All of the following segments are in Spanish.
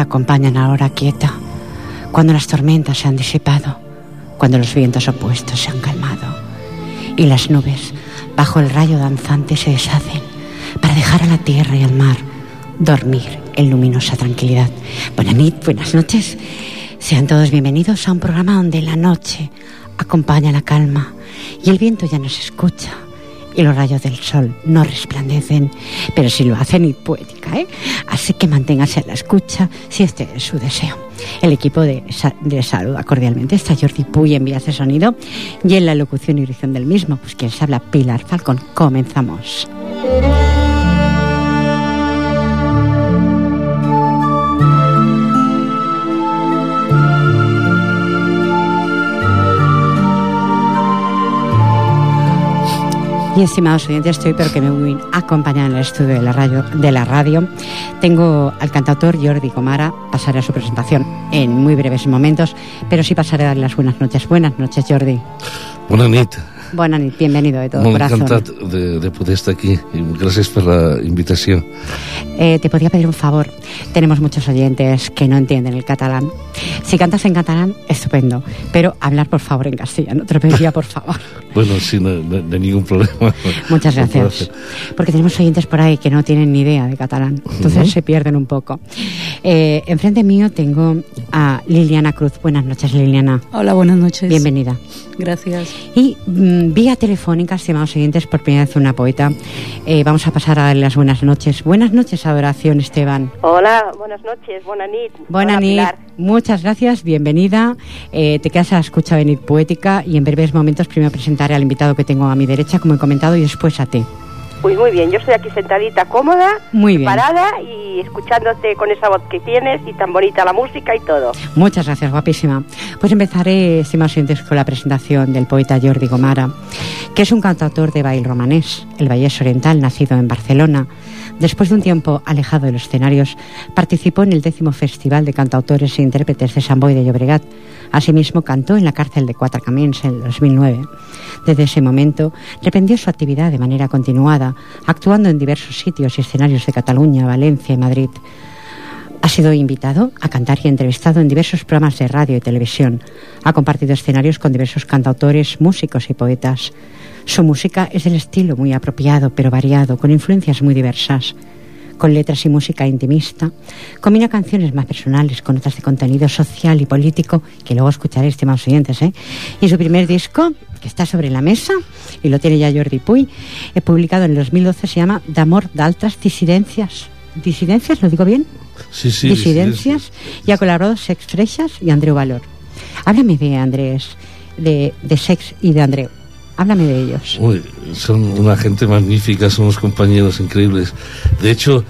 Acompañan a la hora quieta, cuando las tormentas se han disipado, cuando los vientos opuestos se han calmado y las nubes bajo el rayo danzante se deshacen para dejar a la tierra y al mar dormir en luminosa tranquilidad. Buenas buenas noches. Sean todos bienvenidos a un programa donde la noche acompaña la calma y el viento ya nos escucha y los rayos del sol no resplandecen, pero sí lo hacen y poética, ¿eh? Así que manténgase a la escucha si este es su deseo. El equipo de, de saluda cordialmente. Está Jordi Puy en vías de sonido y en la locución y dirección del mismo, pues quien se habla Pilar Falcón. Comenzamos. Y estimados oyentes, estoy pero que me voy a acompañar en el estudio de la radio. De la radio. Tengo al cantautor Jordi Comara, pasaré a su presentación en muy breves momentos, pero sí pasaré a darle las buenas noches. Buenas noches, Jordi. Buenas noches. Buenas noches, bienvenido de todo Molt corazón. encantat de, de poder estar aquí gracias por la invitación. Eh, te podría pedir un favor. Tenemos muchos oyentes que no entienden el catalán. Si cantas en catalán, estupendo. Pero hablar, por favor, en castellano. Te lo pediría, por favor. Bueno, sin no, no- no hay ningún problema. Muchas gracias. Porque tenemos oyentes por ahí que no tienen ni idea de catalán. Entonces se pierden un poco. Eh, enfrente mío tengo a Liliana Cruz. Buenas noches, Liliana. Hola, buenas noches. Bienvenida. Gracias. Y mm, vía telefónica, estimados oyentes, por primera vez una poeta. Eh, vamos a pasar a darle las buenas noches. Buenas noches, Adoración Esteban. Hola, buenas noches, buena nit. Buenas Hola, nit, Pilar. muchas gracias, bienvenida. Eh, te quedas a la escucha de Nit Poética y en breves momentos primero presentaré al invitado que tengo a mi derecha, como he comentado, y después a ti. Pues muy bien, yo estoy aquí sentadita cómoda, Muy bien. parada y escuchándote con esa voz que tienes y tan bonita la música y todo. Muchas gracias, guapísima. Pues empezaré, estimados oyentes, con la presentación del poeta Jordi Gomara, que es un cantautor de baile romanés, el Vallés Oriental, nacido en Barcelona. Después de un tiempo alejado de los escenarios, participó en el décimo Festival de Cantautores e Intérpretes de Sant Boi de Llobregat. Asimismo, cantó en la cárcel de Cuatro Camins en el 2009. Desde ese momento, reprendió su actividad de manera continuada, actuando en diversos sitios y escenarios de Cataluña, Valencia y Madrid. Ha sido invitado a cantar y entrevistado en diversos programas de radio y televisión. Ha compartido escenarios con diversos cantautores, músicos y poetas. Su música es del estilo muy apropiado pero variado, con influencias muy diversas. Con letras y música intimista, combina canciones más personales con otras de contenido social y político, que luego escucharéis, estimados oyentes. ¿eh? Y su primer disco, que está sobre la mesa, y lo tiene ya Jordi Puy, eh, publicado en el 2012, se llama D'amor d'altres disidencias. ¿Disidencias? ¿Lo digo bien? Sí, sí, disidencias y ha colaborado Sex Freixas y Andreu Valor. Háblame de Andrés, de, de Sex y de Andreu. Háblame de ellos. Uy, son una gente magnífica, son unos compañeros increíbles. De hecho,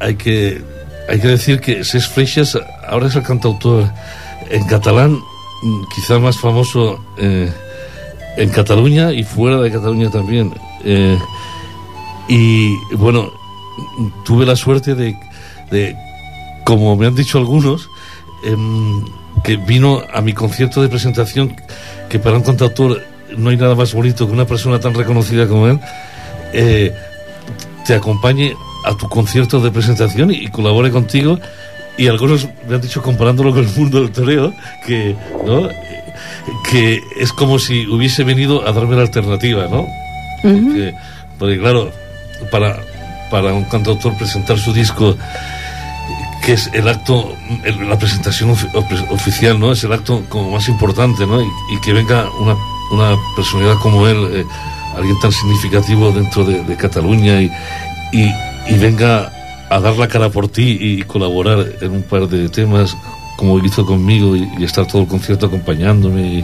hay que, hay que decir que Ses Freixas ahora es el cantautor en catalán, quizá más famoso eh, en Cataluña y fuera de Cataluña también. Eh, y bueno, tuve la suerte de, de como me han dicho algunos, em, que vino a mi concierto de presentación, que para un cantautor no hay nada más bonito que una persona tan reconocida como él, eh, te acompañe a tu concierto de presentación y, y colabore contigo. Y algunos me han dicho, comparándolo con el mundo del toreo, que, ¿no? que es como si hubiese venido a darme la alternativa, ¿no? Porque, porque, claro, para, para un cantautor presentar su disco, que es el acto, el- la presentación ofi- ofi- oficial, ¿no? Es el acto como más importante, ¿no? Y, y que venga una, una personalidad como él, eh, alguien tan significativo dentro de, de Cataluña y, y, y venga a dar la cara por ti y colaborar en un par de temas como hizo conmigo y, y estar todo el concierto acompañándome y,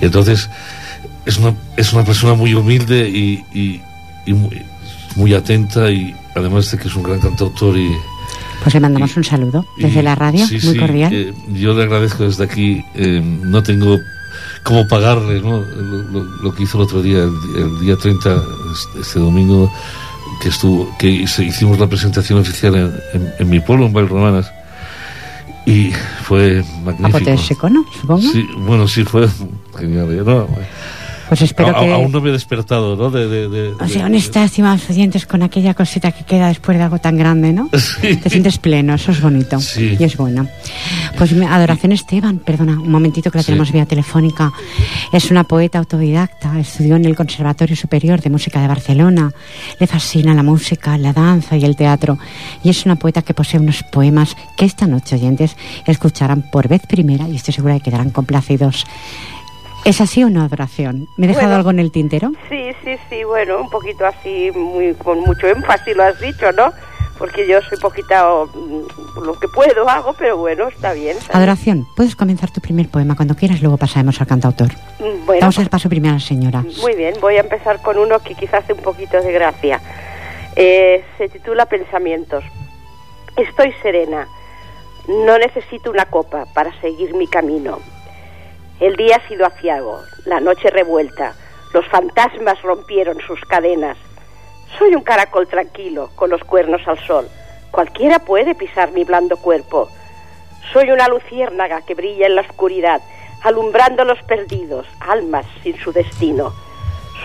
y entonces es una, es una persona muy humilde y, y, y muy, muy atenta y además de que es un gran cantautor y pues le mandamos un saludo desde y- la radio, sí, muy sí, cordial. eh, yo le agradezco desde aquí. eh, no tengo cómo pagarle ¿no? lo, lo- lo que hizo el otro día, el, el día 30, este, este domingo, que estuvo que hicimos la presentación oficial en, en- en mi pueblo, en Valromanas, y fue magnífico. Apoteósico, ¿no? Supongo. Sí, bueno, sí, fue genial. ¿eh? No, Pues espero a- que... Aún no me he despertado, ¿no? De, de, de- O sea, de- honestas, estimados oyentes, con aquella cosita que queda después de algo tan grande, ¿no? Sí. Te sientes pleno, eso es bonito. Sí. Y es bueno. Pues Adoración Esteban, perdona, un momentito que la Sí. tenemos vía telefónica. Es una poeta autodidacta, estudió en el Conservatorio Superior de Música de Barcelona. Le fascina la música, la danza y el teatro. Y es una poeta que posee unos poemas que esta noche, oyentes, escucharán por vez primera y estoy segura de que quedarán complacidos. ¿Es así no, Adoración? ¿Me he dejado Bueno. algo en el tintero? Sí, sí, sí, bueno, un poquito así, muy con mucho énfasis lo has dicho, ¿no? Porque yo soy poquito mm, lo que puedo hago, pero bueno, está bien. está bien. Adoración, puedes comenzar tu primer poema cuando quieras, luego pasaremos al cantautor. Mm, Bueno, Vamos a dar paso primero a la señora. Muy bien, voy a empezar con uno que quizás hace un poquito de gracia. Eh, se titula Pensamientos. Estoy serena. No necesito una copa para seguir mi camino. El día ha sido aciago, la noche revuelta. Los fantasmas rompieron sus cadenas. Soy un caracol tranquilo, con los cuernos al sol. Cualquiera puede pisar mi blando cuerpo. Soy una luciérnaga que brilla en la oscuridad, alumbrando los perdidos, almas sin su destino.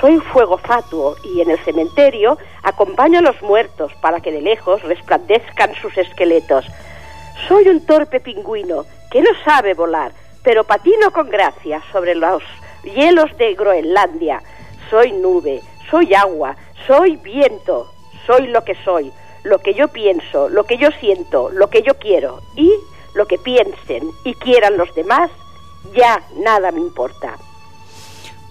Soy fuego fatuo y en el cementerio acompaño a los muertos para que de lejos resplandezcan sus esqueletos. Soy un torpe pingüino que no sabe volar, pero patino con gracia sobre los hielos de Groenlandia. Soy nube, soy agua, soy viento, soy lo que soy, lo que yo pienso, lo que yo siento, lo que yo quiero y lo que piensen y quieran los demás, ya nada me importa.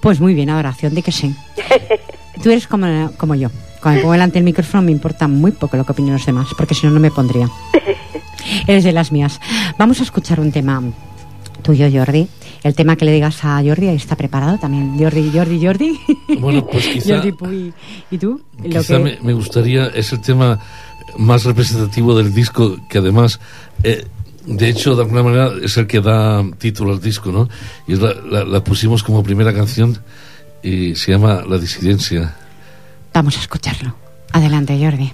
Pues muy bien, Adoración, di que sí. Tú eres como, como yo. Cuando me pongo delante del micrófono me importa muy poco lo que opinen los demás, porque si no, no me pondría. Eres de las mías. Vamos a escuchar un tema tuyo, Jordi. El tema que le digas a Jordi, está preparado también. Jordi, Jordi, Jordi. Bueno, pues quizá- Jordi Puy. ¿Y tú? Lo Quizá que- me, me gustaría, es el tema más representativo del disco, que además, eh, de hecho, de alguna manera es el que da título al disco, ¿no? Y la- la pusimos como primera canción y se llama La disidencia. Vamos a escucharlo. Adelante, Jordi.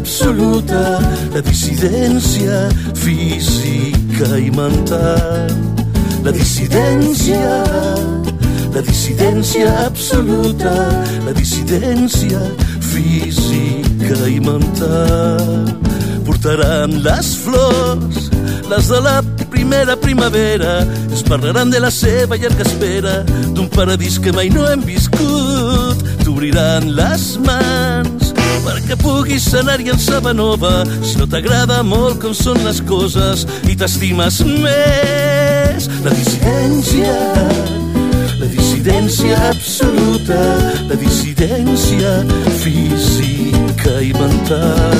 Absoluta, la dissidència física i mental. La dissidència, la dissidència absoluta, la dissidència física i mental. Portaran les flors, les de la primera primavera, es parlaran de la seva llarga espera d'un paradís que mai no hem viscut. T'obriran les mans perquè puguis anar-hi en saba nova si no t'agrada molt com són les coses i t'estimes més. La dissidència, la dissidència absoluta, la dissidència física i mental.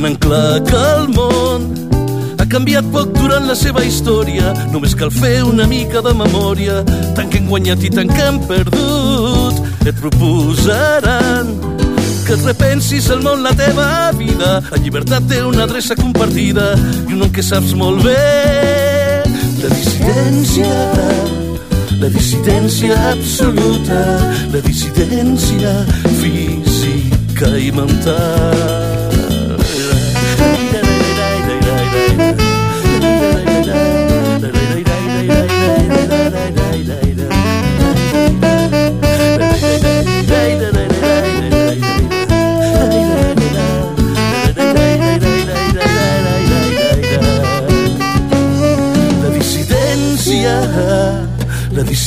Tenen clar que el món ha canviat poc durant la seva història, només cal fer una mica de memòria, tant que hem guanyat i tant que hem perdut. Et proposaran que et repensis el món, la teva vida. La llibertat té una adreça compartida i un nom que saps molt bé. La dissidència, la dissidència absoluta, la dissidència física i mental.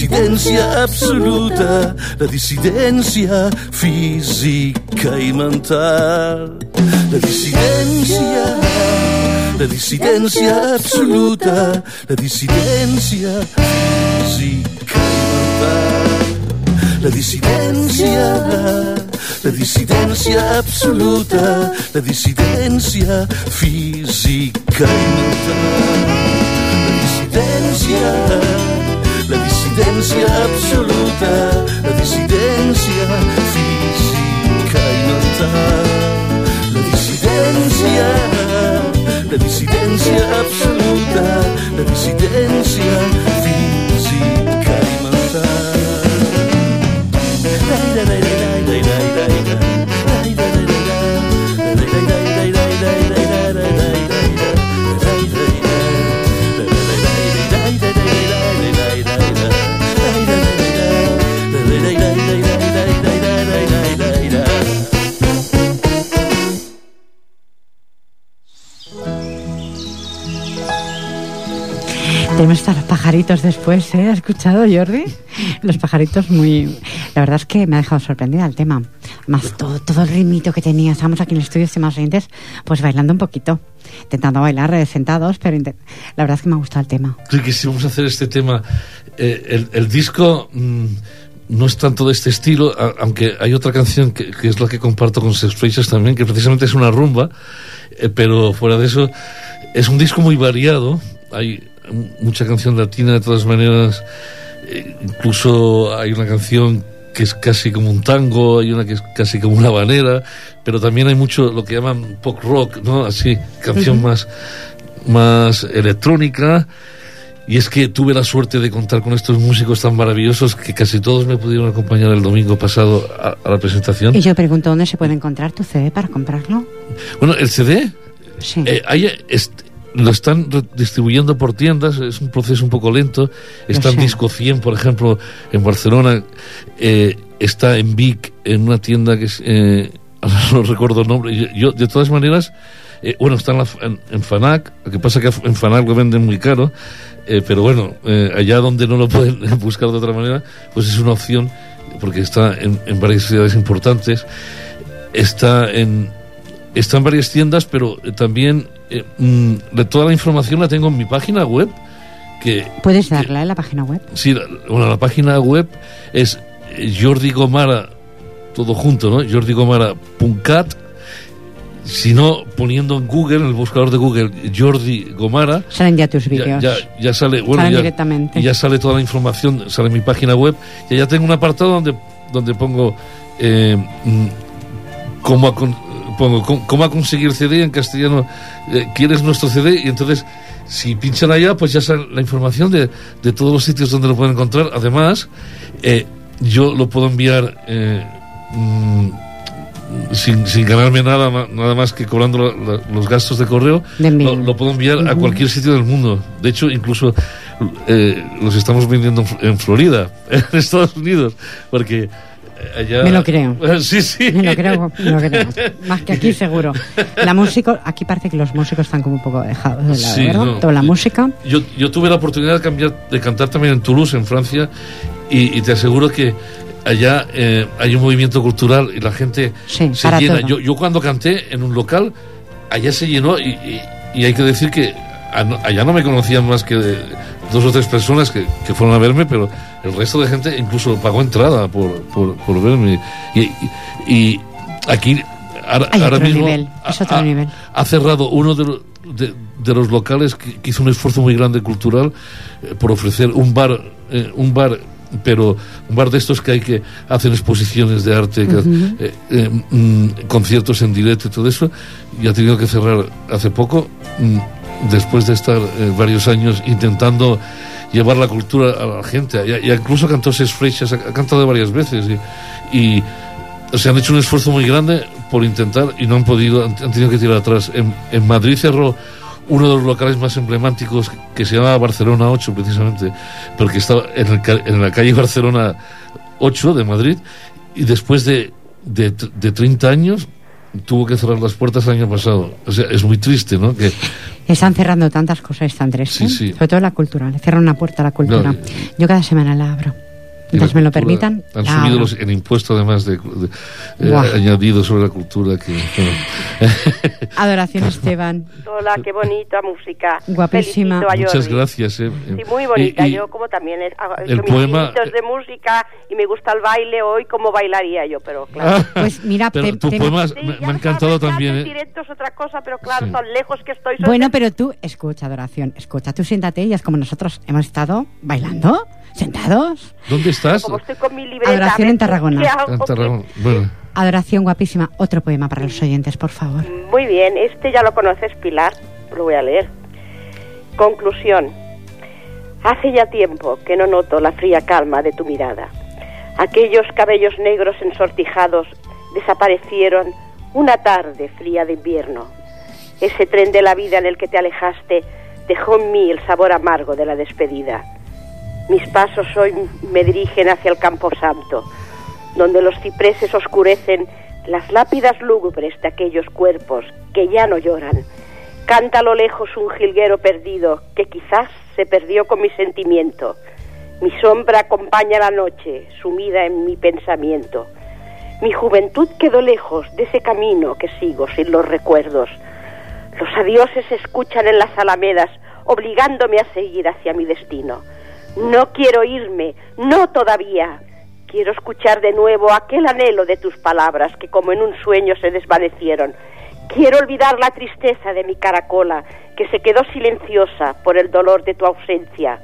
Dissidència absoluta, la dissidència física i mental. La dissidència, la dissidència absoluta, la dissidència física i mental. La dissidència, la dissidència absoluta, la dissidència física i mental. La dissidència, dissidència absoluta, la dissidència física i mental. La dissidència, la dissidència absoluta, la dissidència Tenemos estos pajaritos después, ¿eh? ¿Has escuchado, Jordi? Los pajaritos muy... La verdad es que me ha dejado sorprendida el tema. Más todo, todo el ritmito que tenía. Estábamos aquí en el estudio, estimados oyentes, pues bailando un poquito. Intentando bailar eh, sentados, pero la verdad es que me ha gustado el tema. Sí, quisimos hacer este tema. Eh, el, el disco mm, no es tanto de este estilo, a- aunque hay otra canción que, que es la que comparto con Sex Freixas también, que precisamente es una rumba, eh, pero fuera de eso, es un disco muy variado. Hay mucha canción latina de todas maneras, eh, incluso hay una canción que es casi como un tango, hay una que es casi como una habanera, pero también hay mucho lo que llaman pop rock, ¿no? Así, canción más, más electrónica. Y es que tuve la suerte de contar con estos músicos tan maravillosos que casi todos me pudieron acompañar el domingo pasado a, a la presentación. Y yo pregunto, ¿dónde se puede encontrar tu CD para comprarlo? Bueno, el CD Sí. eh, hay, est- lo están distribuyendo por tiendas, es un proceso un poco lento. Está en. Disco 100, por ejemplo, en Barcelona. eh, está en Vic, en una tienda que es. eh, no recuerdo el nombre. Yo, yo, de todas maneras, eh, bueno, está en, la- en- en Fanac. Lo que pasa que en Fanac lo venden muy caro. eh, pero bueno, eh, allá donde no lo pueden buscar de otra manera, pues es una opción, porque está en, en varias ciudades importantes. Está en, está en varias tiendas, pero eh, también eh, mm, de toda la información la tengo en mi página web. Que, ¿Puedes darla en la página web? sí, la, bueno, la página web es eh, Jordi Gomara, todo junto, ¿no? jordigomara.cat. Si no, poniendo en Google, en el buscador de Google, Jordi Gomara, Salen ya tus vídeos. ya, ya sale, bueno, Salen ya, directamente. ya sale toda la información, sale mi página web. Y ya tengo un apartado donde, donde pongo eh, mm, cómo, pongo cómo, conseguir CD en castellano. eh, ¿Quieres nuestro CD? Y entonces, si pinchan allá, pues ya sale la información de, de todos los sitios donde lo pueden encontrar. Además, eh, yo lo puedo enviar. eh, mm, sin, sin ganarme nada, nada más que cobrando la- la- los gastos de correo, lo, lo puedo enviar a cualquier sitio del mundo. De hecho, incluso eh, los estamos vendiendo en Fl- en Florida, en Estados Unidos, porque allá... Me lo creo. Sí, sí. Me lo creo, me lo creo. Más que aquí seguro. La música, aquí parece que los músicos están como un poco dejados de lado, Sí, ¿verdad? no. Toda la música. Yo, yo tuve la oportunidad de, cambiar, de cantar también en Toulouse, en Francia, y, y te aseguro que allá eh, hay un movimiento cultural y la gente Sí, se para llena. Yo, yo cuando canté en un local, allá se llenó y, y- y hay que decir que allá no me conocían más que dos o tres personas que, que fueron a verme, pero el resto de gente incluso pagó entrada por, por, por verme. Y, y- aquí ahora, Hay ahora otro mismo nivel, es otro ha, nivel. ha cerrado uno de, lo- de- de los locales que, que hizo un esfuerzo muy grande cultural eh, por ofrecer un bar, eh, un bar pero un bar de estos que hay que hacen exposiciones de arte, que, eh, eh, mm, conciertos en directo y todo eso, y ha tenido que cerrar hace poco, mm, después de estar eh, varios años intentando llevar la cultura a la gente. Ya incluso cantó Seis Freixas, ha, cantado varias veces y, y se han hecho un esfuerzo muy grande por intentar y no han podido, han, tenido que tirar atrás. En, Madrid cerró uno de los locales más emblemáticos que se llama Barcelona 8 precisamente, porque estaba en la calle Barcelona 8 de Madrid y después de, de, de 30 años tuvo que cerrar las puertas el año pasado. O sea, es muy triste, ¿no? Que Están cerrando tantas cosas, están tres. Sí, ¿eh? sí. Sobre todo la cultura. Le cierran una puerta a la cultura. No, Yo cada semana la abro. La Entonces me lo permitan. Han la subido los, el impuesto además de, de- eh, añadido sobre la cultura que bueno. Adoración Esteban. Hola, qué bonita música. Guapísima. Muchas gracias eh. Sí, muy bonita. Y- y yo como también he, hecho mis poema- de música y me gusta el baile hoy, ¿cómo bailaría yo? Pero claro. Pues mira, pero te- tu te- poema Sí, me, me ha encantado también eh. Directo es otra cosa, pero claro, Sí. tan lejos que estoy. soy Bueno, pero tú, escucha, Adoración, escucha, tú siéntate y haz como nosotros hemos estado bailando, sentados. ¿Dónde estás? Como estoy con mi libreta. Adoración en Tarragona. ¿qué hago? En Tarragona. Bueno, Adoración guapísima, otro poema para los oyentes, por favor. Muy bien, este ya lo conoces, Pilar. Lo voy a leer. Conclusión. Hace ya tiempo que no noto la fría calma de tu mirada. Aquellos cabellos negros ensortijados desaparecieron una tarde fría de invierno. Ese tren de la vida en el que te alejaste dejó en mí el sabor amargo de la despedida. Mis pasos hoy me dirigen hacia el campo santo, donde los cipreses oscurecen las lápidas lúgubres de aquellos cuerpos que ya no lloran. Canta a lo lejos un jilguero perdido que quizás se perdió con mi sentimiento. Mi sombra acompaña la noche, sumida en mi pensamiento. Mi juventud quedó lejos de ese camino que sigo sin los recuerdos. Los adioses se escuchan en las alamedas, obligándome a seguir hacia mi destino. No quiero irme, no todavía. Quiero escuchar de nuevo aquel anhelo de tus palabras que como en un sueño se desvanecieron. Quiero olvidar la tristeza de mi caracola, que se quedó silenciosa por el dolor de tu ausencia.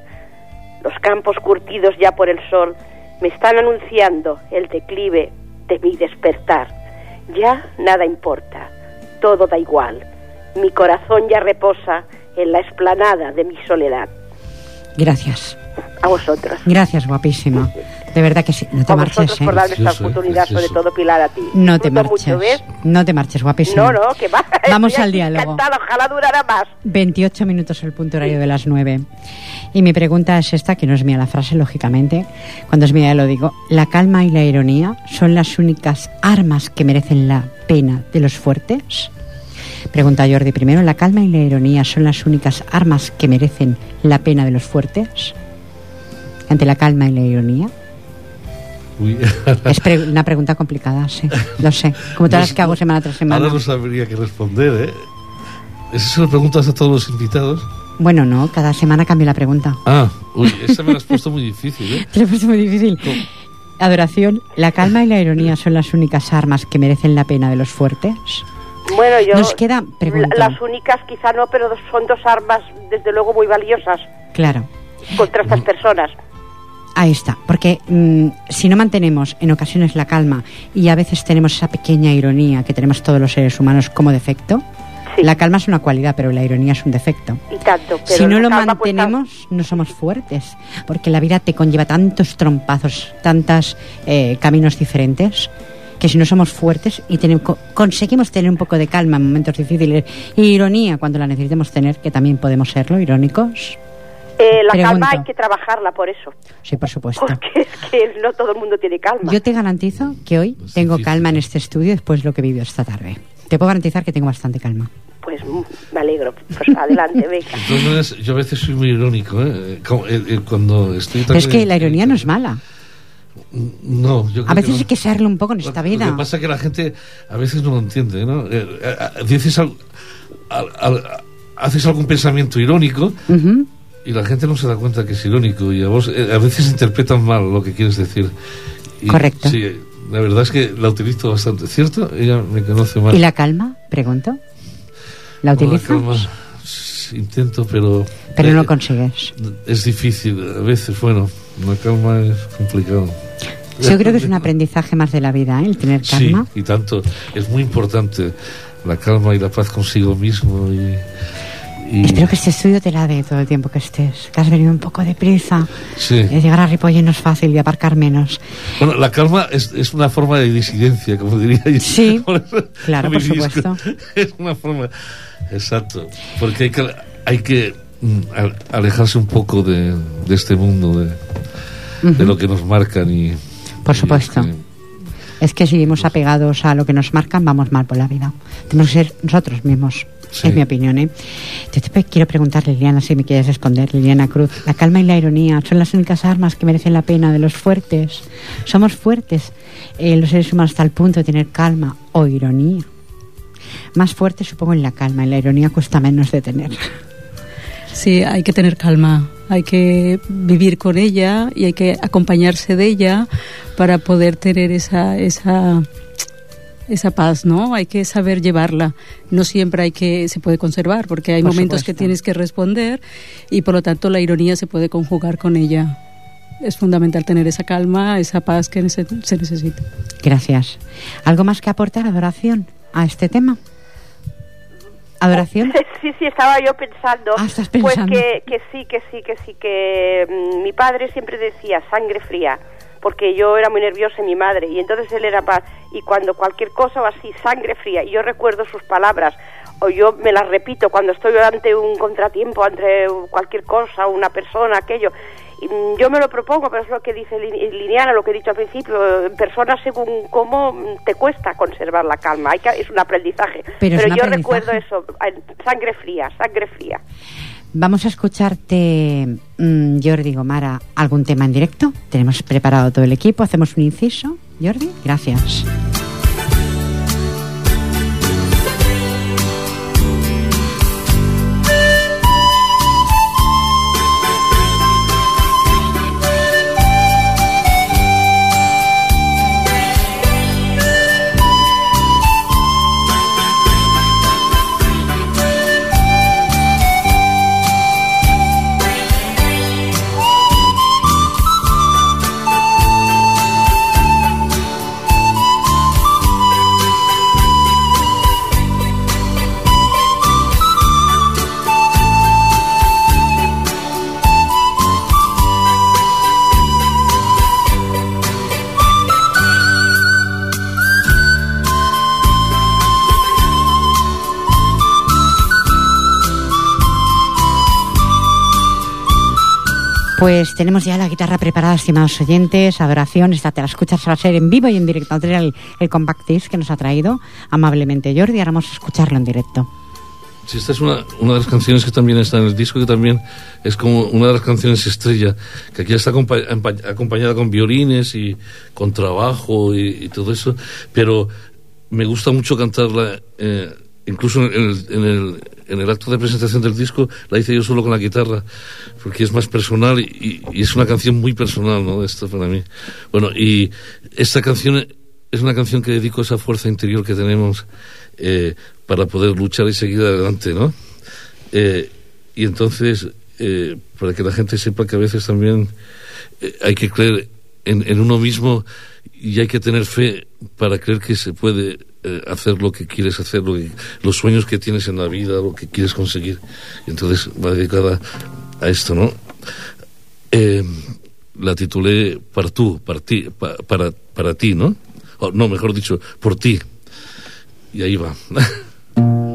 Los campos curtidos ya por el sol me están anunciando el declive de mi despertar. Ya nada importa, todo da igual. Mi corazón ya reposa en la explanada de mi soledad. Gracias. A vosotros. Gracias, guapísima. De verdad que sí. No te A marches, vosotros ¿eh? por darme esta oportunidad, sobre todo Pilar a ti. No te marches. mucho, ¿ves? No te marches, guapísima. No, no, que va. Vamos Estoy al diálogo. encantada, ojalá durara más. 28 minutos el punto horario de las 9. Y mi pregunta es esta, que no es mía la frase, lógicamente. Cuando es mía ya lo digo. ¿La calma y la ironía son las únicas armas que merecen la pena de los fuertes? Pregunta Jordi primero. ¿La calma y la ironía son las únicas armas que merecen la pena de los fuertes? Ante la calma y la ironía. uy. Es pre- una pregunta complicada, sí. Lo sé. Como todas las que hago semana tras semana. Ahora no sabría qué responder, ¿eh? ¿Eso se lo preguntas a todos los invitados? Bueno, no, cada semana cambio la pregunta. Ah, uy, esa me la has puesto muy difícil, ¿eh? Te lo he puesto muy difícil. Adoración, la calma y la ironía son las únicas armas que merecen la pena de los fuertes. Bueno, yo. Nos queda pregunta. la- Las únicas quizá no, pero son dos armas, desde luego, muy valiosas Claro, contra estas personas. Ahí está. Porque mm, si no mantenemos en ocasiones la calma y a veces tenemos esa pequeña ironía que tenemos todos los seres humanos como defecto, Sí. la calma es una cualidad, pero la ironía es un defecto. Y tanto. Pero si no lo pues, mantenemos, no somos fuertes, porque la vida te conlleva tantos trompazos, tantos caminos diferentes, que si no somos fuertes y tenem- co- conseguimos tener un poco de calma en momentos difíciles y ironía cuando la necesitemos tener, que también podemos serlo, irónicos, eh, la pregunto. calma hay que trabajarla por eso. sí, por supuesto. Porque es que no todo el mundo tiene calma. Yo te garantizo que hoy Es tengo difícil. calma en este estudio después de lo que he vivido esta tarde. Te puedo garantizar que tengo bastante calma. Pues mm, me alegro. Pues adelante, todas maneras, yo a veces soy muy irónico, ¿eh? Eh, Cuando estoy Pero es también- que la ironía no es mala. No, yo creo A veces no. hay que serlo un poco en esta vida. Lo que pasa es que la gente a veces no lo entiende, ¿no? Dices al- al- al- haces algún pensamiento irónico. Y la gente no se da cuenta que es irónico y a vos eh, a veces interpretan mal lo que quieres decir. Y, Correcto. Sí, la verdad es que la utilizo bastante. ¿Cierto? Ella me conoce mal. ¿Y la calma? Pregunto. ¿La No, la calma, sí, intento, pero... Pero eh, no lo consigues. Es difícil, a veces, bueno, la calma es complicado. Yo creo que es un aprendizaje más de la vida, ¿eh? el tener Sí, calma. y tanto. Es muy importante la calma y la paz consigo mismo. Y, y- Espero que este estudio te la dé todo el tiempo que estés. Que has venido un poco deprisa. Sí. Eh, Llegar a Ripollé no es fácil y aparcar menos. Bueno, la calma es, es una forma de disidencia, como diría yo. Sí, Por eso claro, por disco supuesto. Es una forma. Exacto. Porque hay que, hay que mm, al- alejarse un poco de, de este mundo, de, de lo que nos marcan y. Por y supuesto. es que- Es que si vivimos apegados a lo que nos marcan, vamos mal por la vida. Tenemos que ser nosotros mismos. Es mi opinión, ¿eh? Yo te quiero preguntar, Liliana, si me quieres responder, Liliana Cruz. La calma y la ironía son las únicas armas que merecen la pena de los fuertes. Somos fuertes, eh, los seres humanos, hasta el punto de tener calma o ironía. Más fuerte, supongo, en la calma. En la ironía cuesta menos de tener. Sí, hay que tener calma, hay que vivir con ella y hay que acompañarse de ella para poder tener esa, esa, esa paz, ¿no? Hay que saber llevarla. No siempre hay que se puede conservar porque hay momentos que tienes que responder y por lo tanto la ironía se puede conjugar con ella. Es fundamental tener esa calma, esa paz que se necesita. Gracias. ¿Algo más que aportar, adoración, a este tema? ¿Adoración? Sí, sí, estaba yo pensando. Ah, Pues que, que sí, que sí, que sí, que mm, mi padre siempre decía sangre fría, porque yo era muy nerviosa y mi madre, y entonces él era paz. Y cuando cualquier cosa va así, sangre fría, y yo recuerdo sus palabras, o yo me las repito cuando estoy ante un contratiempo, ante cualquier cosa, una persona, aquello, Mm, yo me lo propongo, pero es lo que dice Liliana, lo que he dicho al principio, personas según cómo mm, te cuesta conservar la calma, Hay que, es un aprendizaje. Pero, yo recuerdo eso, sangre fría, sangre fría. Vamos a escucharte, mm, Jordi Gomara, algún tema en directo. Tenemos preparado todo el equipo, hacemos un inciso. Jordi, gracias. Pues tenemos ya la guitarra preparada, estimados oyentes. Adoración, esta te la escuchas a ser en vivo y en directo. El, el compact disc que nos ha traído amablemente Jordi. Ahora vamos a escucharlo en directo. Sí, esta es una, una, de las canciones que también está en el disco, que también es como una de las canciones estrella, que aquí está acompañada con violines y con trabajo y, todo eso, pero me gusta mucho cantarla, eh, incluso en el, en el acto de presentación del disco la hice yo solo con la guitarra, porque es más personal y, es una canción muy personal, ¿no? Esto para mí. Bueno, y esta canción es una canción que dedico a esa fuerza interior que tenemos eh, para poder luchar y seguir adelante, ¿no? Eh, y entonces, eh, para que la gente sepa que a veces también hay que creer en uno mismo y hay que tener fe para creer que se puede eh, hacer lo que quieres hacer, los sueños que tienes en la vida, lo que quieres conseguir. Entonces va dedicada a esto, ¿no? Eh, la titulé para tú, para ti, para, para ti, ¿no? no, mejor dicho, por ti. Y ahí va.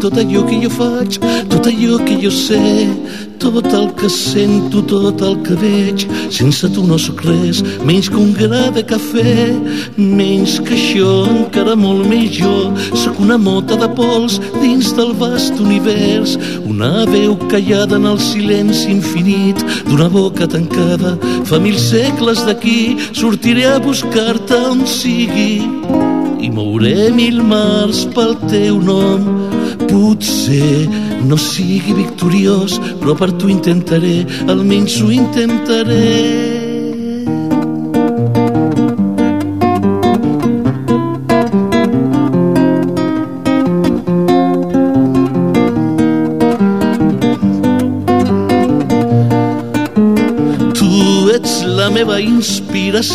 tot allò que jo faig, tot allò que jo sé, tot el que sento, tot el que veig. Sense tu no sóc res, menys que un gra de cafè, menys que això, encara molt més jo. Sóc una mota de pols dins del vast univers, una veu callada en el silenci infinit d'una boca tancada. Fa mil segles d'aquí sortiré a buscar-te on sigui i mouré mil mars pel teu nom Potser no sigui victoriós, però per tu intentaré, almenys ho intentaré.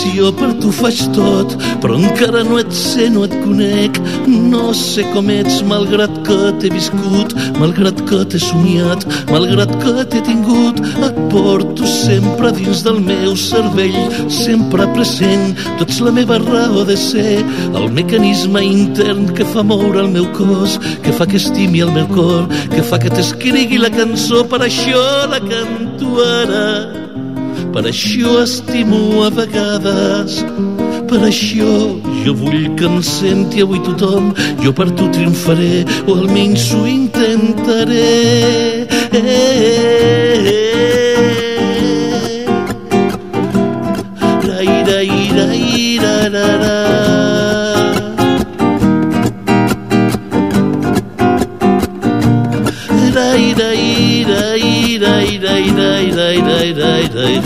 Inspiració, per tu faig tot, però encara no et sé, no et conec, no sé com ets, malgrat que t'he viscut, malgrat que t'he somiat, malgrat que t'he tingut, et porto sempre dins del meu cervell, sempre present, tu ets la meva raó de ser, el mecanisme intern que fa moure el meu cos, que fa que estimi el meu cor, que fa que t'escrigui la cançó, per això la canto ara per això estimo a vegades, per això jo vull que em senti avui tothom, jo per tu triomfaré, o almenys ho intentaré. Eh, eh, eh. day day day day day day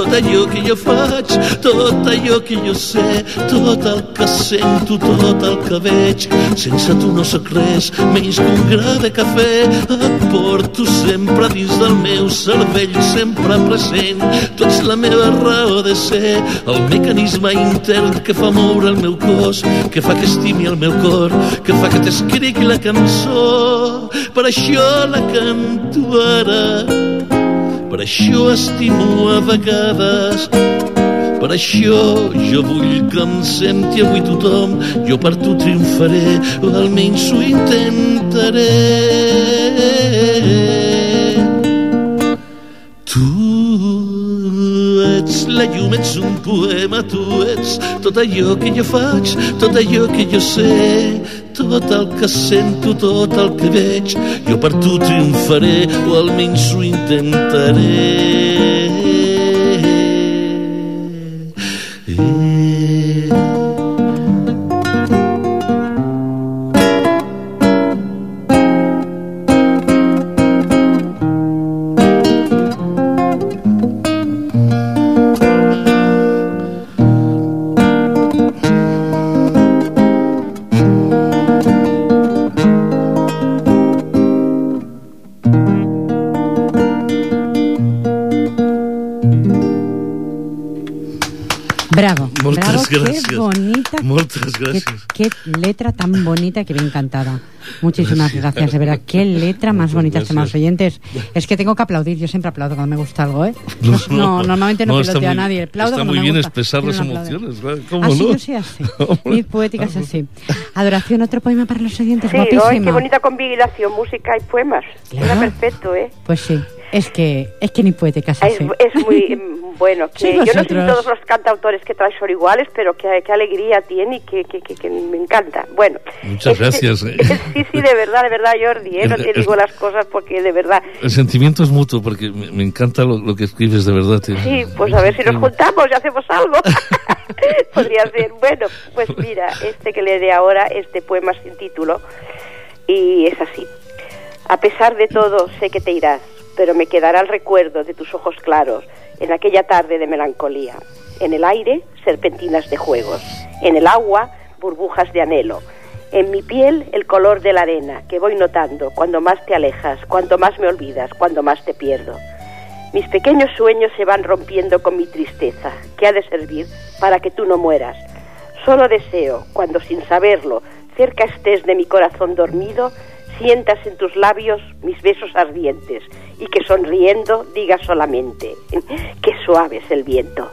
tot allò que jo faig, tot allò que jo sé, tot el que sento, tot el que veig. Sense tu no sóc res, menys que un gra de cafè. Et porto sempre dins del meu cervell, sempre present. Tu ets la meva raó de ser, el mecanisme intern que fa moure el meu cos, que fa que estimi el meu cor, que fa que t'escrigui la cançó. Per això la canto ara. Per això estimo a vegades, per això jo vull que em senti avui tothom, jo per tu triomfaré, o almenys ho intentaré. Tu ets la llum, ets un poema, tu ets tot allò que jo faig, tot allò que jo sé, tot el que sento, tot el que veig, jo per tu triomfaré, o almenys ho intentaré. Gràcies. qué bonita, Moltes qué, gràcies. qué letra tan bonita que bien cantada. Muchísimas Gracias. gracias, de verdad, qué letra más Muchas bonita, gracias. estimados oyentes. Es que tengo que aplaudir, yo siempre aplaudo cuando me gusta algo, ¿eh? No, No, no, normalmente no, no, piloteo a muy- nadie, aplaudo está muy me bien gusta. expresar las emociones, ¿cómo Ah, sí, no? yo soy así. Mi poética es así. Adoración, otro poema para los oyentes, Sí, guapísima. hoy qué bonita combinación, música y poemas. Claro. Era perfecto, ¿eh? Pues sí, es que, es que ni poética es Es, así. es muy bueno. Que Sí, yo no sé si todos los cantautores que traes son iguales, pero qué, qué alegría tiene y que, que, que, que me encanta. Bueno. Muchas gracias, eh. Sí, sí, de verdad, de verdad, Jordi. ¿eh? No te Es- digo las cosas porque de verdad. El sentimiento es mutuo porque me, me encanta lo, lo que escribes de verdad. tío. Sí, pues a ver si nos juntamos y hacemos algo. Podría ser. Bueno, pues mira, este que leeré ahora, este poema sin título, y es así. A pesar de todo, sé que te irás, pero me quedará el recuerdo de tus ojos claros en aquella tarde de melancolía. En el aire, serpentinas de juegos. En el agua, burbujas de anhelo. En mi piel, el color de la arena que voy notando cuando más te alejas, cuando más me olvidas, cuando más te pierdo. Mis pequeños sueños se van rompiendo con mi tristeza, que ha de servir para que tú no mueras. Solo deseo, cuando sin saberlo, cerca estés de mi corazón dormido, sientas en tus labios mis besos ardientes y que sonriendo digas solamente, qué suave es el viento.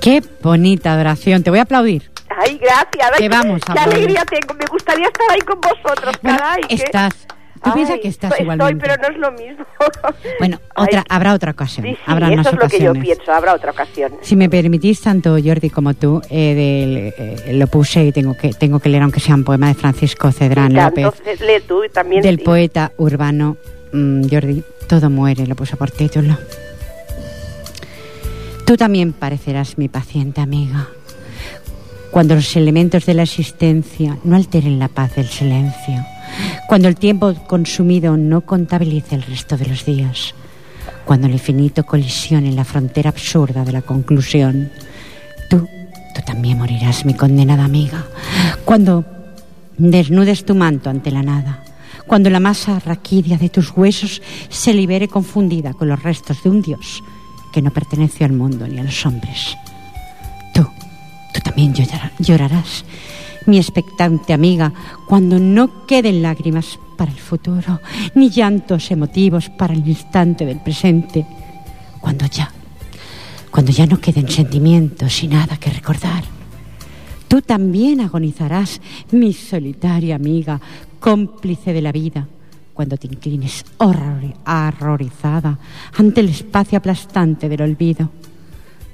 Qué bonita adoración, te voy a aplaudir. Ay, gracias. Que vamos a qué alegría tengo. Me gustaría estar ahí con vosotros, Bueno, caray. qué- estás. Tú piensas que estás estoy, igualmente. pero no es lo mismo. Bueno, Ay, otra, habrá otra ocasión. Sí, sí, habrá eso es lo que yo pienso. Habrá otra ocasión. Si me permitís, tanto Jordi como tú, eh, del- eh, lo puse y tengo que, tengo que leer, aunque sea un poema de Francisco Cedrán López, entonces lee tú también. del sí. poeta urbano mm, Jordi. Todo muere, lo puse por título. Tú también parecerás mi paciente amiga. Cuando los elementos de la existencia no alteren la paz del silencio. Cuando el tiempo consumido no contabilice el resto de los días. Cuando el infinito colisione en la frontera absurda de la conclusión. Tú, tú también morirás, mi condenada amiga, cuando desnudes tu manto ante la nada, cuando la masa raquídea de tus huesos se libere confundida con los restos de un Dios que no pertenece al mundo ni a los hombres. Tú, tú también llorarás, mi expectante amiga, cuando no queden lágrimas para el futuro, ni llantos emotivos para el instante del presente, cuando ya, cuando ya no queden sentimientos y nada que recordar Tú también agonizarás, mi solitaria amiga, cómplice de la vida, cuando te inclines horrorizada ante el espacio aplastante del olvido,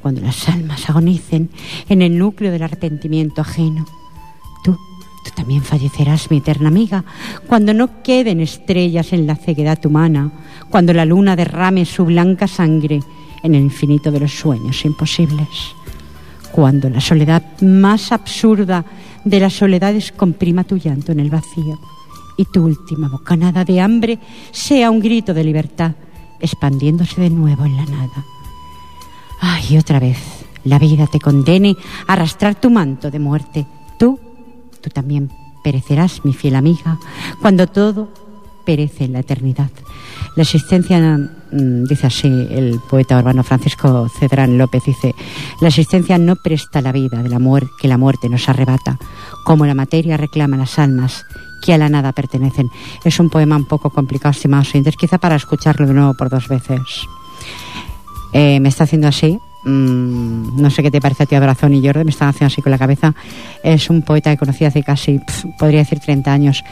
cuando las almas agonicen en el núcleo del arrepentimiento ajeno. Tú, tú también fallecerás, mi eterna amiga, cuando no queden estrellas en la ceguedad humana, cuando la luna derrame su blanca sangre en el infinito de los sueños imposibles cuando la soledad más absurda de las soledades comprima tu llanto en el vacío y tu última bocanada de hambre sea un grito de libertad expandiéndose de nuevo en la nada. Ay, otra vez, la vida te condene a arrastrar tu manto de muerte. Tú, tú también perecerás, mi fiel amiga, cuando todo perece en la eternidad. La existencia, dice así el poeta urbano Francisco Cedrán López, dice, la existencia no presta la vida del amor que la muerte nos arrebata, como la materia reclama las almas que a la nada pertenecen. Es un poema un poco complicado, estimados oyentes, quizá para escucharlo de nuevo por dos veces. Eh, me está haciendo así, Mm, no sé qué te parece a ti Adorazón y Jordi, me están haciendo así con la cabeza. Es un poeta que conocí hace casi, podría decir 30 años.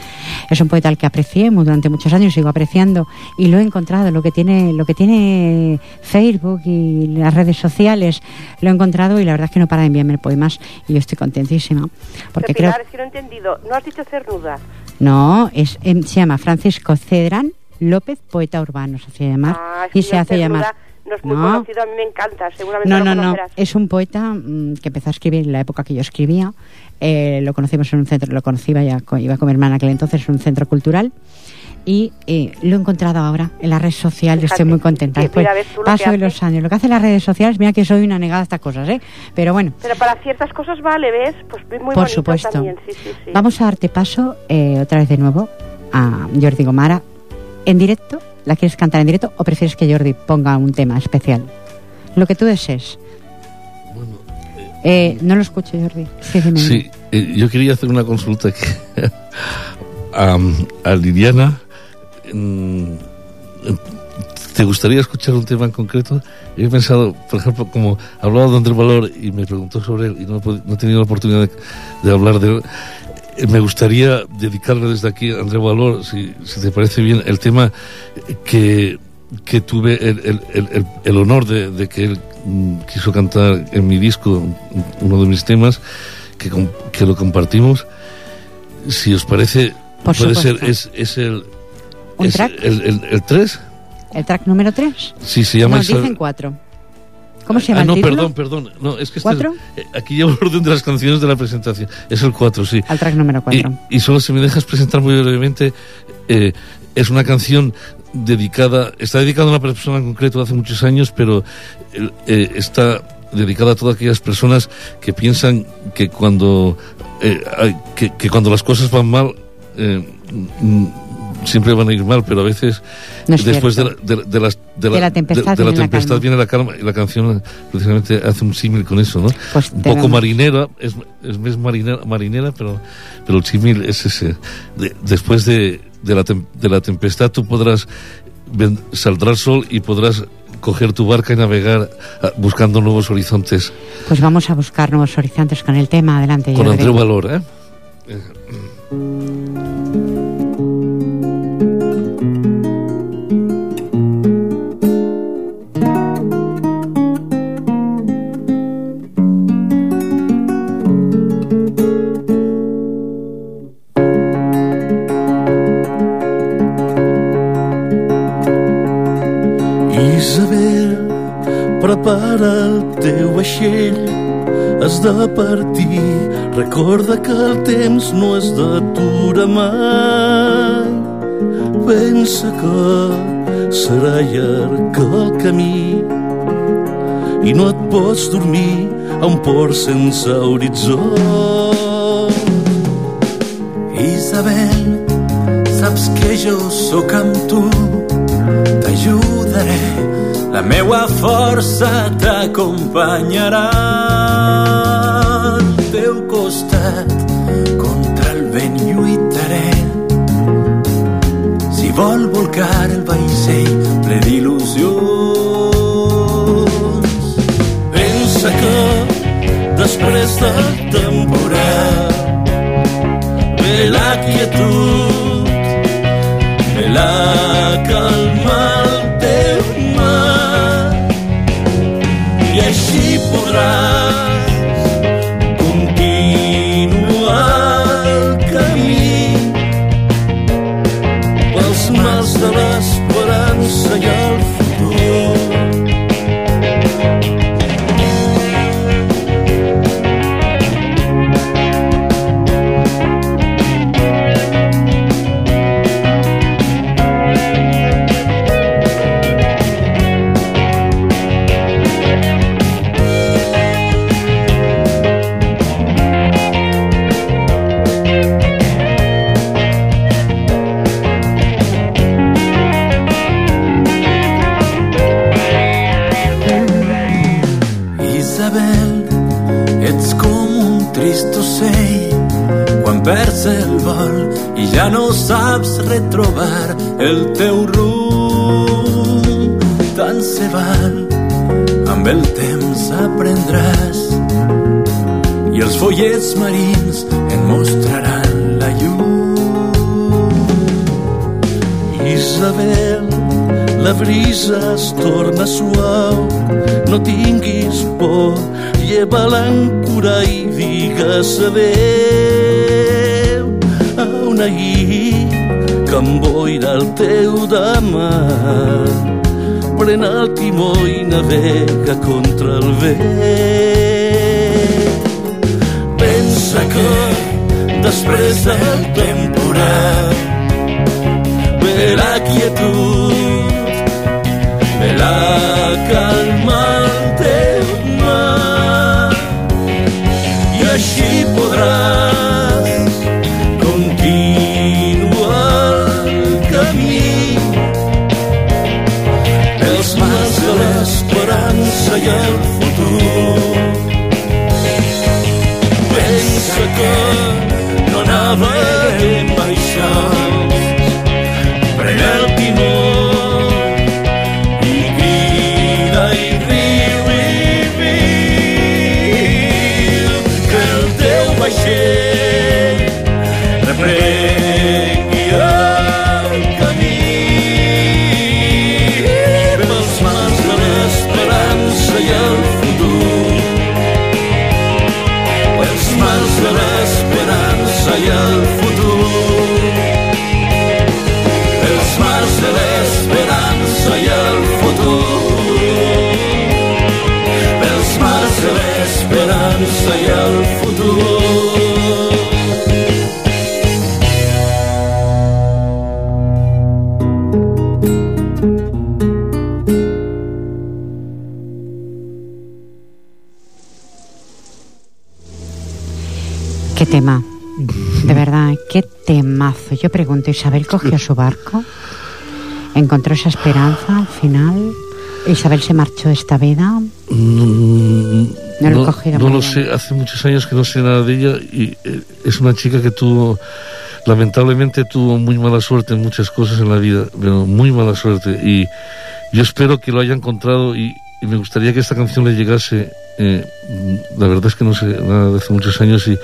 Es un poeta al que aprecié durante muchos años, sigo apreciando y lo he encontrado, lo que tiene, lo que tiene Facebook y las redes sociales, lo he encontrado y la verdad es que no para de enviarme poemas y yo estoy contentísima. Porque creo... es que no he entendido, no has dicho cernuda. No, es, em, se llama Francisco Cedrán López, poeta urbano, se hace llamar. Ah, y se hace llamar no es muy conocido, a mí me encanta, seguramente no, lo no, no, es un poeta mm, que empezó a escribir en la época que yo escribía. Eh, lo conocimos en un centro, lo conocía ya, iba con mi hermana aquel entonces, en un centro cultural. Y eh, lo he encontrado ahora en las redes sociales, estoy muy contenta. Después, paso de los años. Lo que hacen las redes sociales, mira que soy una negada a estas cosas, ¿eh? Pero bueno. Pero para ciertas cosas vale, ¿ves? Pues muy Por supuesto. También. Sí, sí, sí. Vamos a darte paso eh, otra vez de nuevo a Jordi Gomara en directo. ¿La quieres cantar en directo o prefieres que Jordi ponga un tema especial? Lo que tú desees. Bueno, eh, no lo escucho, Jordi. Sí, eh, yo quería hacer una consulta aquí a, Liliana. Mm, ¿Te gustaría escuchar un tema en concreto? He pensado, por ejemplo, como hablaba de André Valor y me preguntó sobre él y no, he tenido la oportunidad de, hablar de él, me gustaría dedicarle desde aquí a André Valor, si, si te parece bien, el tema que que tuve el, el, el, honor de, que él mm, quiso cantar en mi disco, uno de mis temas, que, que lo compartimos. Si os parece, puede ser, es, es el... ¿Un track? El, el, 3. ¿El track número 3? Sí, se llama... Nos dicen 4. ¿Cómo se llama? Ah, no, perdón, perdón. No, es que este ¿Cuatro? Eh, aquí llevo el orden de las canciones de la presentación. Es el 4, sí. Al track número 4. Y, y, solo si me dejas presentar muy brevemente, eh, es una canción dedicada, está dedicada a una persona en concreto hace muchos años, pero eh, está dedicada a todas aquellas personas que piensan que cuando, eh, que, cuando las cosas van mal, siempre van a ir mal, pero a veces después de la, de, las, de, la, tempestad, viene, la calma y la canción precisamente hace un símil con eso, ¿no? Pues un poco marinera, es, es marinera, marinera, pero, pero el símil es ese. después de de la, de la tempestad tú podrás saldrá el sol y podrás coger tu barca y navegar ah, buscando nuevos horizontes. Pues vamos a buscar nuevos horizontes con el tema. Adelante. Con Andreu Valor, ¿eh? Prepara el teu vaixell. Has de partir. Recorda que el temps no es d'atura mai. Pensa que serà llarg el camí i no et pots dormir a un port sense horitzó. Isabel, saps que jo sóc amb tu, t'ajudaré, la meua força t'acompanyarà al teu costat, contra el vent lluitaré. Si vol volcar el vaixell ple d'il·lusions, Pensa que després del temporal ve la quietud, ve la perds el vol i ja no saps retrobar el teu rumb. Tant se val, amb el temps aprendràs i els follets marins en mostraran la llum. Isabel, la brisa es torna suau, no tinguis por, lleva l'àncora i digues adeu ahir que emboira el teu demà. Pren el timó i navega contra el vent. Pensa que després del temporal ve la quietud, ve la calma i el futur. Pensa que no naveguem ¿Isabel cogió su barco? ¿Encontró esa esperanza al final? ¿Isabel se marchó de esta vida? Mm, No lo no, no lo sé, hace muchos años que no sé nada de ella y eh, es una chica que tuvo, lamentablemente tuvo muy mala suerte en muchas cosas en la vida, pero muy mala suerte y yo espero que lo haya encontrado y, y me gustaría que esta canción le llegase, eh, la verdad es que no sé nada de hace muchos años y,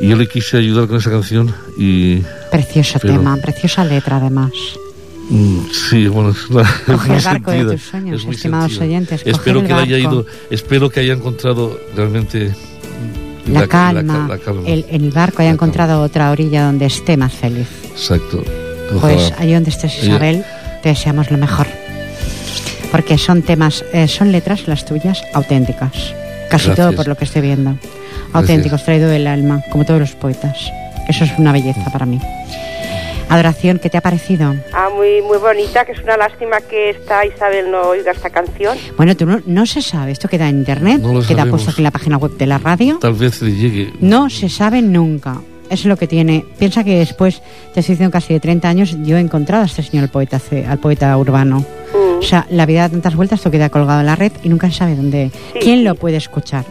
y yo le quise ayudar con esa canción y Precioso Pero- tema, preciosa letra además. Mm, Sí, bueno, es, una, es muy el barco de sentida, tus sueños, es estimados sentida. oyentes, Espero que haya ido, espero que haya encontrado realmente La, calma, la calma. El, el barco haya La encontrado otra orilla donde esté más feliz. Exacto. Pues Ojalá. allí donde estés, Ella- Isabel, te deseamos lo mejor. Porque son temas, eh, son letras las tuyas auténticas. Casi Gracias. todo por lo que estoy viendo. Auténticos, traído del alma, como todos los poetas. Eso es una belleza para mí. Adoración, ¿qué te ha parecido? Ah, muy, muy bonita, que es una lástima que esta Isabel no oiga esta canción. Bueno, tú no, no se sabe, esto queda en internet, No lo queda sabemos. puesto aquí en la página web de la radio. Tal vez le llegue. No se sabe nunca. Eso es lo que tiene. Piensa que después, te estoy diciendo casi de 30 años, yo he encontrado a este señor, el poeta, al poeta urbano. Mm. O sea, la vida da tantas vueltas, esto queda colgado en la red y nunca se sabe dónde. Sí, ¿Quién sí. lo puede escuchar?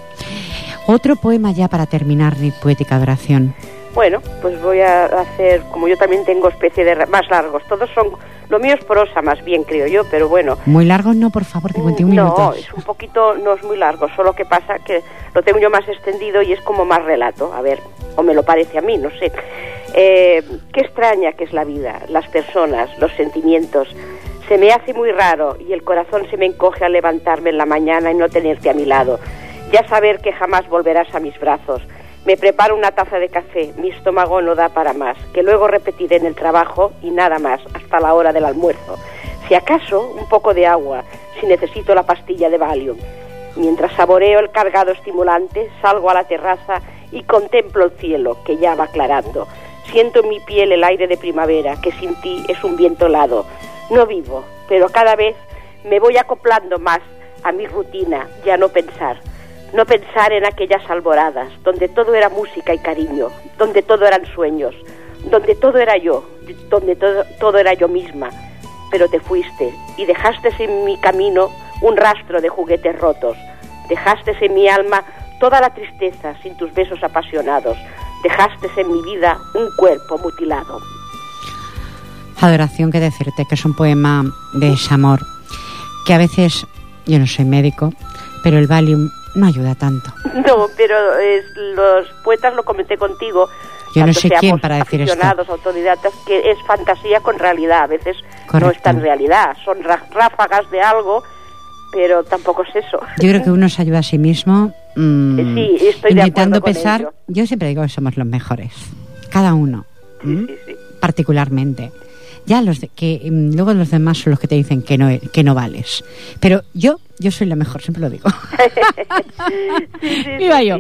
Otro poema ya para terminar mi poética adoración. Bueno, pues voy a hacer, como yo también tengo especie de más largos, todos son, lo mío es prosa más bien creo yo, pero bueno. Muy largo, no, por favor, 51 no, minutos. es un poquito, no es muy largo, solo que pasa que lo tengo yo más extendido y es como más relato, a ver, o me lo parece a mí, no sé. Eh, qué extraña que es la vida, las personas, los sentimientos. Se me hace muy raro y el corazón se me encoge al levantarme en la mañana y no tenerte a mi lado. Ya saber que jamás volverás a mis brazos. Me preparo una taza de café, mi estómago no da para más, que luego repetiré en el trabajo y nada más, hasta la hora del almuerzo. Si acaso, un poco de agua, si necesito la pastilla de Valium. Mientras saboreo el cargado estimulante, salgo a la terraza y contemplo el cielo, que ya va aclarando. Siento en mi piel el aire de primavera, que sin ti es un viento helado. No vivo, pero cada vez me voy acoplando más a mi rutina y a no pensar. No pensar en aquellas alboradas, donde todo era música y cariño, donde todo eran sueños, donde todo era yo, donde todo, todo era yo misma. Pero te fuiste y dejaste en mi camino un rastro de juguetes rotos. Dejaste en mi alma toda la tristeza sin tus besos apasionados. Dejaste en mi vida un cuerpo mutilado. Adoración, que decirte que es un poema de desamor, que a veces, yo no soy médico, pero el Valium no ayuda tanto. No, pero es, los poetas lo comenté contigo. Yo no sé quién para decir esto. aficionados, autodidactas, que es fantasía con realidad. A veces no Correcto. está en realidad. Son ráfagas de algo, pero tampoco es eso. Yo creo que uno se ayuda a sí mismo mm, Sí, estoy intentando pensar. Yo siempre digo que somos los mejores, cada uno, Sí, ¿m? sí, sí. particularmente. Ya los de- que mm, luego los demás son los que te dicen que no que no vales. Pero yo yo soy la mejor, siempre lo digo. Sí, sí, Viva sí, yo.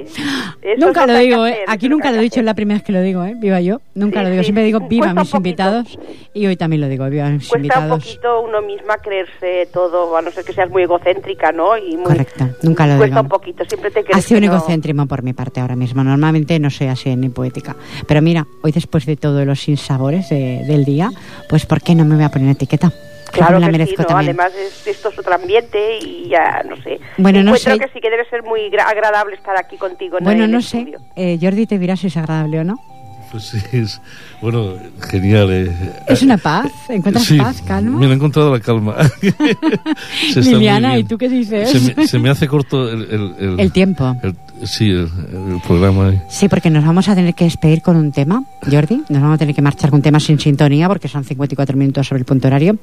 Nunca lo digo, ¿eh? Aquí nunca lo he dicho, es la primera vez que lo digo, ¿eh? Viva yo. Nunca lo digo, siempre digo viva un mis invitados y hoy también lo digo, viva mis Cuesta un invitados. poquito uno misma creerse todo, a no ser que seas muy egocéntrica, ¿no? Y muy, Correcto, nunca lo Cuesta digo. un poquito, siempre te Ha sido un no- por mi parte ahora mismo. Normalmente no soy así ni poética. Pero mira, hoy después de todos los sinsabores de- del día, pues ¿por qué no me voy a poner etiqueta? Claro me la que sí, merezco ¿no? también. Además es, esto es otro ambiente y ya, no sé. Bueno, no Encuentro sé. que sí que debe ser muy gra- agradable estar aquí contigo en Bueno, el no sé. Eh, Jordi te dirá si es agradable o no. Pues sí, es. Bueno, genial. eh. Es una paz. ¿Encuentras Sí, paz, calma? Mira, he encontrado la calma. Liliana. ¿y tú qué dices? Se me, se me hace corto el, el, el- El tiempo. el- sí, el, el programa. eh. Sí, porque nos vamos a tener que despedir con un tema, Jordi. Nos vamos a tener que marchar con un tema sin sintonía porque son 54 minutos sobre el punto horario.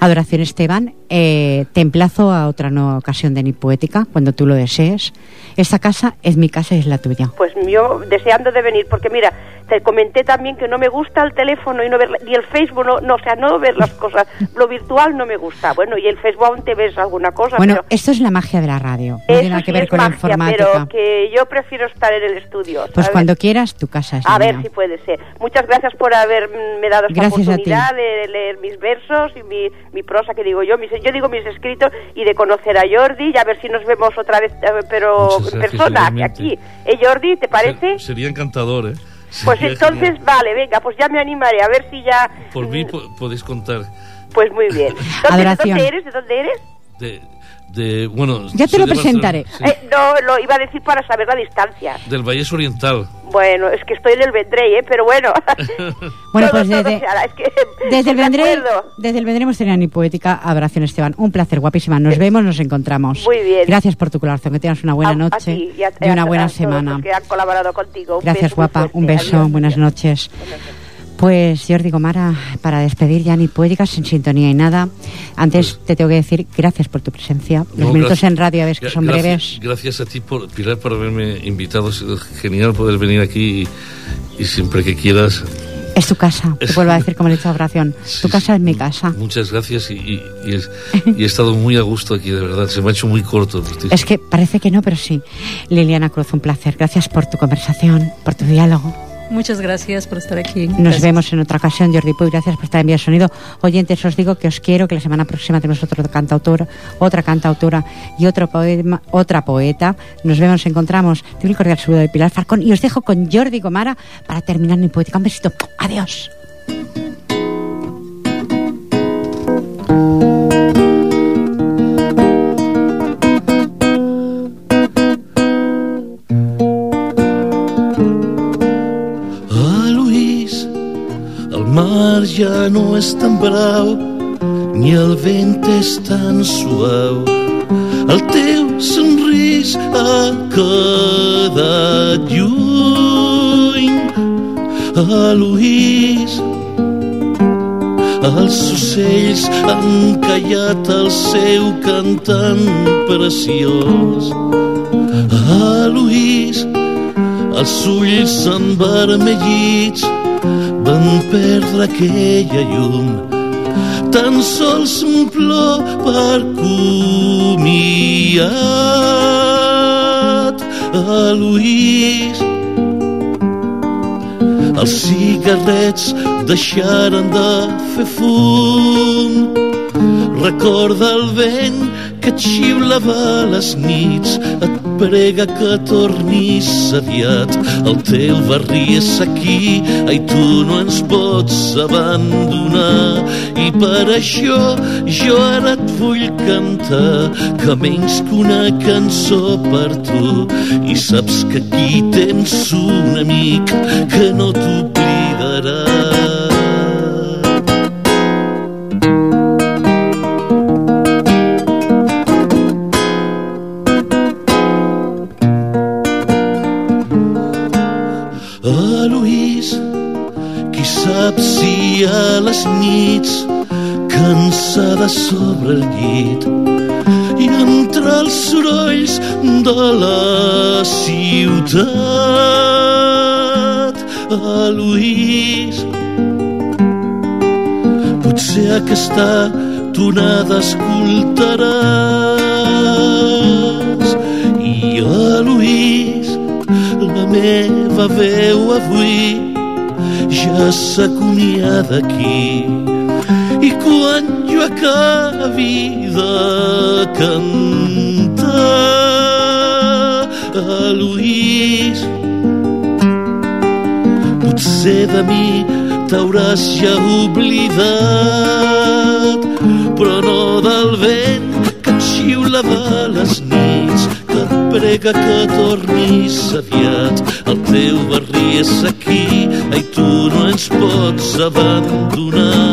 Adoración Esteban, eh, te emplazo a otra nueva ocasión de Ni Poética cuando tú lo desees. Esta casa es mi casa y es la tuya. Pues yo deseando de venir, porque mira, te comenté también que no me gusta el teléfono y no ver, ni el Facebook, no, no, o sea, no ver las cosas. Lo virtual no me gusta. Bueno, y el Facebook aún te ves alguna cosa, Bueno, pero esto es la magia de la radio. No tiene nada que sí ver es con la magia, informática. pero que yo prefiero estar en el estudio. Pues cuando quieras, tu casa es A ver mía. si puede ser. Muchas gracias por haberme dado esta Gracias oportunidad de leer mis versos y mi, mi prosa que digo yo, mis, yo digo mis escritos y de conocer a Jordi y a ver si nos vemos otra vez, eh, pero en persona, aquí. ¿Eh, Jordi? ¿Te parece? Ser- sería encantador, ¿eh? Pues Sería entonces, genial. vale, venga, pues ya me animaré, a ver si ya... Por mí mm, po- podéis contar. Pues muy bien. ¿Dónde, ¿De Adoración. dónde eres? ¿De dónde eres? De, de, bueno, Ya te lo presentaré. Sí. Eh, no, lo iba a decir para saber la distancia. Del Valles Oriental. Bueno, es que estoy en el Vendrell, ¿eh? Pero bueno. Bueno, Todo, pues desde- es que Desde el acuerdo. desde el Vendrell hemos tenido Ni Poética, Adoración Esteban. Un placer, guapísima. Nos vemos, nos encontramos. Muy bien. Gracias por tu colaboración, que tengas una buena A- a noche ti y a- y una a- buena semana. los que han colaborado contigo. Un Gracias, guapa. fuerte. Un beso, Adiós. buenas noches. Buenas noches. Pues Jordi Gomara, para despedir ya ni poética, sin sintonía y nada. Antes te tengo que decir gracias por tu presencia. Los Pues No, minutos gracias- en radio, ves que gra- son gracias- breves. Gracias a ti, por, Pilar, por haberme invitado. Sido genial poder venir aquí y, y siempre que quieras. Es tu casa, te Es- vuelvo a decir como le he dicho a oración. Sí, Tu casa es mi casa. Muchas gracias y, y- y es- y he estado muy a gusto aquí, de verdad. Se me ha hecho muy corto. estoy- Es que parece que no, pero sí. Liliana Cruz, un placer. Gracias por tu conversación, por tu diálogo. Muchas gracias por estar aquí. Nos Gracias. vemos en otra ocasión, Jordi Puy. Gracias por estar en Vía Sonido. Oyentes, os digo que os quiero, que la semana próxima tenemos otro cantautor, otra cantautora y otro poema, otra poeta. Nos vemos, encontramos. Tengo el cordial saludo de Pilar Farcón y os dejo con Jordi Gomara para terminar mi poética. Un besito. Adiós. Mar ja no és tan brau, ni el vent és tan suau. El teu somrís ha quedat lluny. Luís, els ocells han callat el seu cantant preciós. Ah, Luís, els ulls envermellits van perdre aquella llum. Tan sols un plor per comiat. Ah, Luís, els cigarrets deixaren de fer fum. Recorda el vent que et xiulava a les nits, et prega que tornis aviat. El teu barri és aquí, ai, tu no ens pots abandonar. I per això jo ara et vull cantar, que menys que una cançó per tu. I saps que aquí tens un amic que no t'oblidarà. Sobre el llit i entre els sorolls de la ciutat. Ah, Luís potser aquesta tonada escoltaràs. I a Luís la meva veu avui ja s'acomiada d'aquí i quan acabi de cantar a Luís. Potser de mi t'hauràs ja oblidat però no del vent que et xiulava a les nits que et prega que tornis aviat. El teu barri és aquí ai tu no ens pots abandonar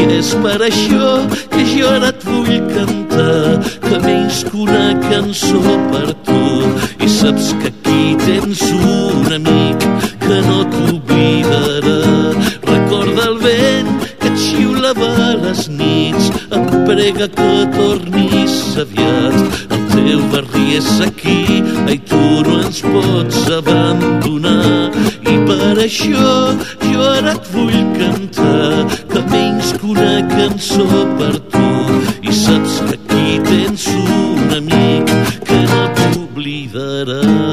i és per això que jo ara et vull cantar que menys que una cançó per tu. I saps que aquí tens un amic que no t'oblidarà. Recorda el vent que et xiulava a les nits et prega que tornis aviat. El teu barri és aquí ai tu no ens pots abandonar. I per això ara et vull cantar També una cançó per tu. I saps que aquí tens un amic que no t'oblidarà.